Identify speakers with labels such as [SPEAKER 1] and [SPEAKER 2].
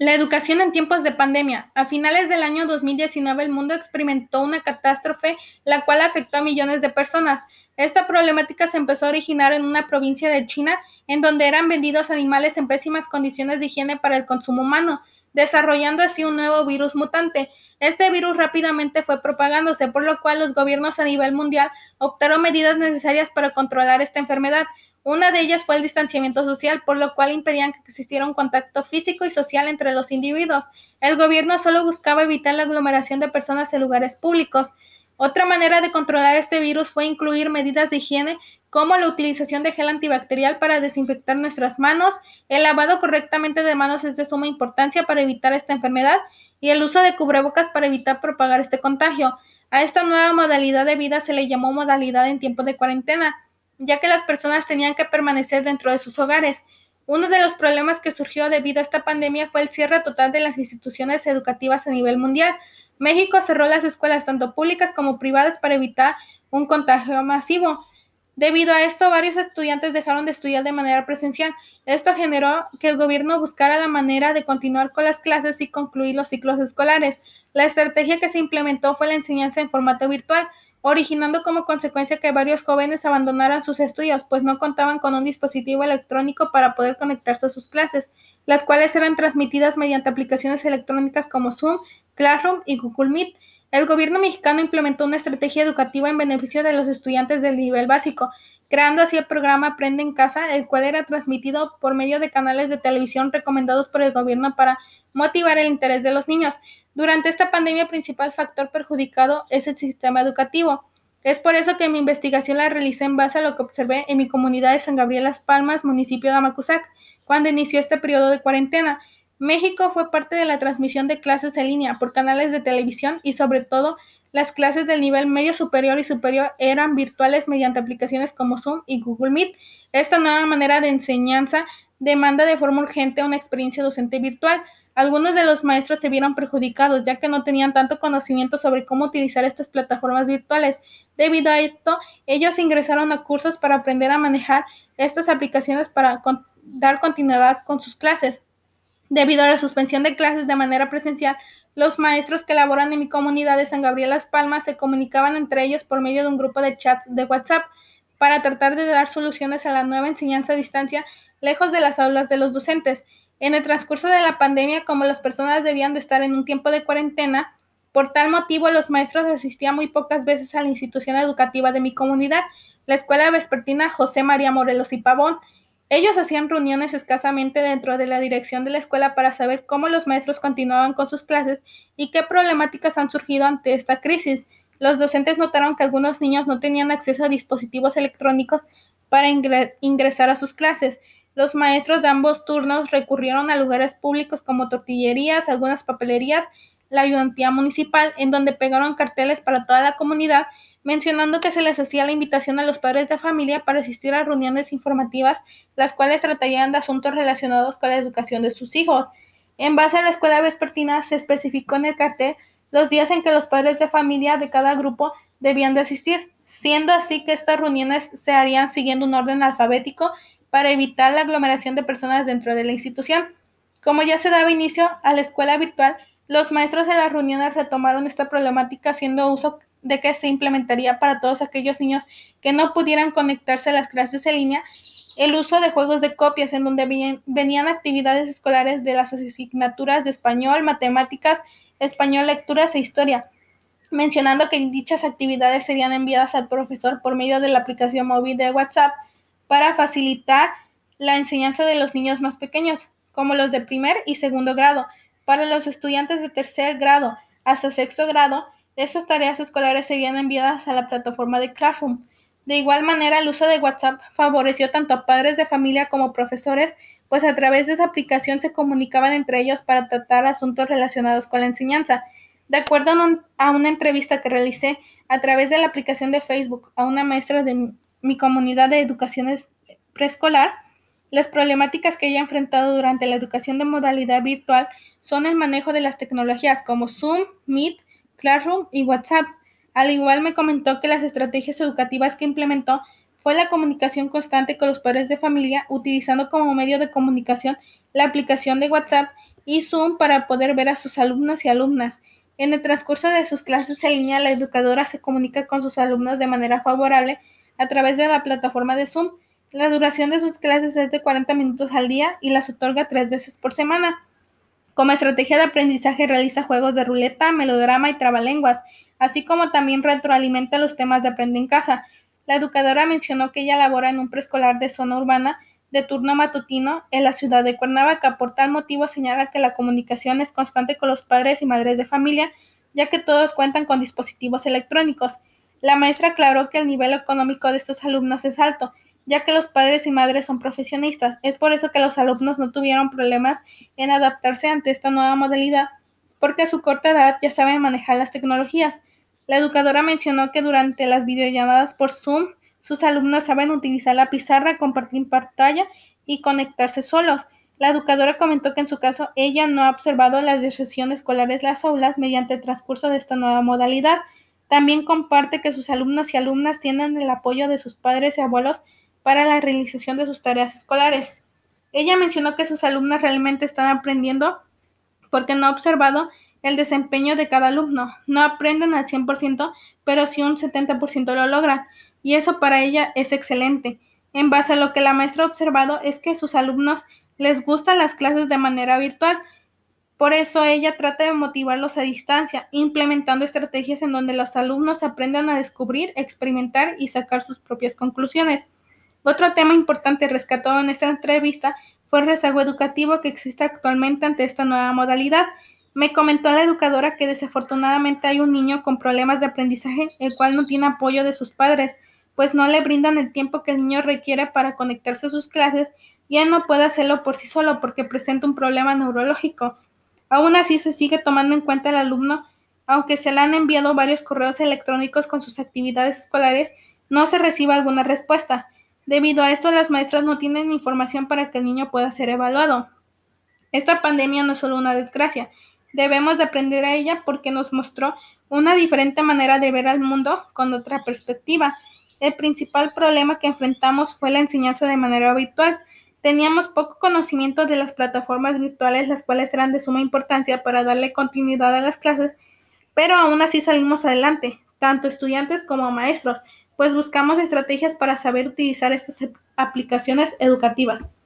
[SPEAKER 1] La educación en tiempos de pandemia. A finales del año 2019 el mundo experimentó una catástrofe la cual afectó a millones de personas. Esta problemática se empezó a originar en una provincia de China en donde eran vendidos animales en pésimas condiciones de higiene para el consumo humano, desarrollando así un nuevo virus mutante. Este virus rápidamente fue propagándose, por lo cual los gobiernos a nivel mundial optaron medidas necesarias para controlar esta enfermedad. Una de ellas fue el distanciamiento social, por lo cual impedían que existiera un contacto físico y social entre los individuos. El gobierno solo buscaba evitar la aglomeración de personas en lugares públicos. Otra manera de controlar este virus fue incluir medidas de higiene como la utilización de gel antibacterial para desinfectar nuestras manos, el lavado correctamente de manos es de suma importancia para evitar esta enfermedad y el uso de cubrebocas para evitar propagar este contagio. A esta nueva modalidad de vida se le llamó modalidad en tiempo de cuarentena ya que las personas tenían que permanecer dentro de sus hogares. Uno de los problemas que surgió debido a esta pandemia fue el cierre total de las instituciones educativas a nivel mundial. México cerró las escuelas tanto públicas como privadas para evitar un contagio masivo. Debido a esto, varios estudiantes dejaron de estudiar de manera presencial. Esto generó que el gobierno buscara la manera de continuar con las clases y concluir los ciclos escolares. La estrategia que se implementó fue la enseñanza en formato virtual, originando como consecuencia que varios jóvenes abandonaran sus estudios, pues no contaban con un dispositivo electrónico para poder conectarse a sus clases, las cuales eran transmitidas mediante aplicaciones electrónicas como Zoom, Classroom y Google Meet. El gobierno mexicano implementó una estrategia educativa en beneficio de los estudiantes del nivel básico, creando así el programa Aprende en Casa, el cual era transmitido por medio de canales de televisión recomendados por el gobierno para motivar el interés de los niños. Durante esta pandemia, el principal factor perjudicado es el sistema educativo. Es por eso que mi investigación la realicé en base a lo que observé en mi comunidad de San Gabriel Las Palmas, municipio de Amacuzac, cuando inició este periodo de cuarentena. México fue parte de la transmisión de clases en línea por canales de televisión y sobre todo las clases del nivel medio superior y superior eran virtuales mediante aplicaciones como Zoom y Google Meet. Esta nueva manera de enseñanza demanda de forma urgente una experiencia docente virtual, algunos de los maestros se vieron perjudicados ya que no tenían tanto conocimiento sobre cómo utilizar estas plataformas virtuales. Debido a esto, ellos ingresaron a cursos para aprender a manejar estas aplicaciones para dar continuidad con sus clases. Debido a la suspensión de clases de manera presencial, los maestros que laboran en mi comunidad de San Gabriel Las Palmas se comunicaban entre ellos por medio de un grupo de chats de WhatsApp para tratar de dar soluciones a la nueva enseñanza a distancia lejos de las aulas de los docentes. En el transcurso de la pandemia, como las personas debían de estar en un tiempo de cuarentena, por tal motivo los maestros asistían muy pocas veces a la institución educativa de mi comunidad, la Escuela Vespertina José María Morelos y Pavón. Ellos hacían reuniones escasamente dentro de la dirección de la escuela para saber cómo los maestros continuaban con sus clases y qué problemáticas han surgido ante esta crisis. Los docentes notaron que algunos niños no tenían acceso a dispositivos electrónicos para ingresar a sus clases. Los maestros de ambos turnos recurrieron a lugares públicos como tortillerías, algunas papelerías, la ayudantía municipal, en donde pegaron carteles para toda la comunidad, mencionando que se les hacía la invitación a los padres de familia para asistir a reuniones informativas, las cuales tratarían de asuntos relacionados con la educación de sus hijos. En base a la escuela vespertina se especificó en el cartel los días en que los padres de familia de cada grupo debían de asistir, siendo así que estas reuniones se harían siguiendo un orden alfabético para evitar la aglomeración de personas dentro de la institución. Como ya se daba inicio a la escuela virtual, los maestros de las reuniones retomaron esta problemática haciendo uso de que se implementaría para todos aquellos niños que no pudieran conectarse a las clases en línea el uso de juegos de copias en donde venían actividades escolares de las asignaturas de español, matemáticas, español, lecturas e historia, mencionando que dichas actividades serían enviadas al profesor por medio de la aplicación móvil de WhatsApp para facilitar la enseñanza de los niños más pequeños, como los de primer y segundo grado. Para los estudiantes de tercer grado hasta sexto grado, estas tareas escolares serían enviadas a la plataforma de Classroom. De igual manera, el uso de WhatsApp favoreció tanto a padres de familia como profesores, pues a través de esa aplicación se comunicaban entre ellos para tratar asuntos relacionados con la enseñanza. De acuerdo a una entrevista que realicé a través de la aplicación de Facebook a una maestra de mi comunidad de educación preescolar, las problemáticas que ha enfrentado durante la educación de modalidad virtual son el manejo de las tecnologías como Zoom, Meet, Classroom y WhatsApp. Al igual me comentó que las estrategias educativas que implementó fue la comunicación constante con los padres de familia, utilizando como medio de comunicación la aplicación de WhatsApp y Zoom para poder ver a sus alumnos y alumnas. En el transcurso de sus clases en línea, la educadora se comunica con sus alumnos de manera favorable a través de la plataforma de Zoom. La duración de sus clases es de 40 minutos al día y las otorga tres veces por semana. Como estrategia de aprendizaje realiza juegos de ruleta, melodrama y trabalenguas, así como también retroalimenta los temas de aprende en casa. La educadora mencionó que ella labora en un preescolar de zona urbana de turno matutino en la ciudad de Cuernavaca. Por tal motivo señala que la comunicación es constante con los padres y madres de familia, ya que todos cuentan con dispositivos electrónicos. La maestra aclaró que el nivel económico de estos alumnos es alto, ya que los padres y madres son profesionistas. Es por eso que los alumnos no tuvieron problemas en adaptarse ante esta nueva modalidad, porque a su corta edad ya saben manejar las tecnologías. La educadora mencionó que durante las videollamadas por Zoom, sus alumnos saben utilizar la pizarra, compartir pantalla y conectarse solos. La educadora comentó que en su caso ella no ha observado las deserción escolares las aulas mediante el transcurso de esta nueva modalidad. También comparte que sus alumnos y alumnas tienen el apoyo de sus padres y abuelos para la realización de sus tareas escolares. Ella mencionó que sus alumnos realmente están aprendiendo porque no ha observado el desempeño de cada alumno. No aprenden al 100%, pero sí un 70% lo logran, y eso para ella es excelente. En base a lo que la maestra ha observado es que sus alumnos les gustan las clases de manera virtual, por eso ella trata de motivarlos a distancia, implementando estrategias en donde los alumnos aprendan a descubrir, experimentar y sacar sus propias conclusiones. Otro tema importante rescatado en esta entrevista fue el rezago educativo que existe actualmente ante esta nueva modalidad. Me comentó la educadora que desafortunadamente hay un niño con problemas de aprendizaje el cual no tiene apoyo de sus padres, pues no le brindan el tiempo que el niño requiere para conectarse a sus clases y él no puede hacerlo por sí solo porque presenta un problema neurológico. Aún así se sigue tomando en cuenta el alumno, aunque se le han enviado varios correos electrónicos con sus actividades escolares, no se recibe alguna respuesta. Debido a esto, las maestras no tienen información para que el niño pueda ser evaluado. Esta pandemia no es solo una desgracia, debemos de aprender a ella porque nos mostró una diferente manera de ver al mundo con otra perspectiva. El principal problema que enfrentamos fue la enseñanza de manera virtual. Teníamos poco conocimiento de las plataformas virtuales, las cuales eran de suma importancia para darle continuidad a las clases, pero aún así salimos adelante, tanto estudiantes como maestros pues buscamos estrategias para saber utilizar estas aplicaciones educativas.